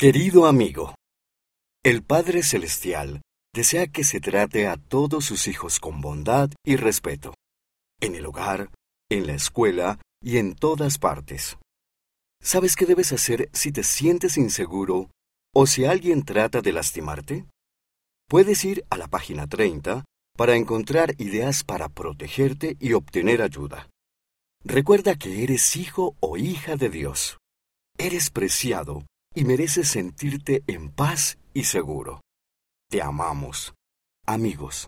Querido amigo, el Padre Celestial desea que se trate a todos sus hijos con bondad y respeto, en el hogar, en la escuela y en todas partes. ¿Sabes qué debes hacer si te sientes inseguro o si alguien trata de lastimarte? Puedes ir a la página 30 para encontrar ideas para protegerte y obtener ayuda. Recuerda que eres hijo o hija de Dios. Eres preciado y mereces sentirte en paz y seguro. Te amamos. Amigos.